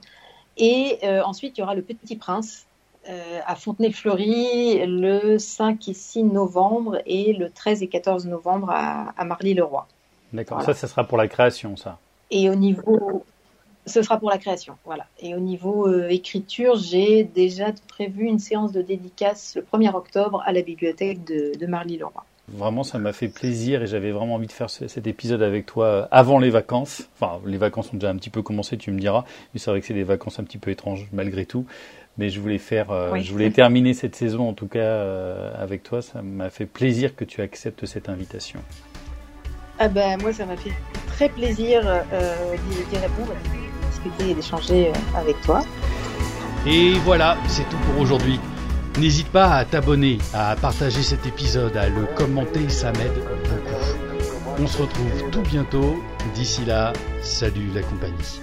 Et ensuite, il y aura Le Petit Prince euh, à Fontenay-Fleury le 5 et 6 novembre et le 13 et 14 novembre à, à Marly-le-Roi. D'accord, voilà. ça, ce sera pour la création, ça. Et au niveau, ce sera pour la création, voilà. Et au niveau euh, écriture, j'ai déjà prévu une séance de dédicace le 1er octobre à la bibliothèque de, de Marly-le-Roi. Vraiment, ça m'a fait plaisir et j'avais vraiment envie de faire cet épisode avec toi avant les vacances. Enfin, les vacances ont déjà un petit peu commencé, tu me diras, mais c'est vrai que c'est des vacances un petit peu étranges malgré tout. Mais je voulais faire, euh, je voulais terminer cette saison en tout cas euh, avec toi. Ça m'a fait plaisir que tu acceptes cette invitation. Ah ben moi, ça m'a fait très plaisir euh, d'y répondre, de discuter et d'échanger avec toi. Et voilà, c'est tout pour aujourd'hui. N'hésite pas à t'abonner, à partager cet épisode, à le commenter, ça m'aide beaucoup. On se retrouve tout bientôt. D'ici là, salut la compagnie.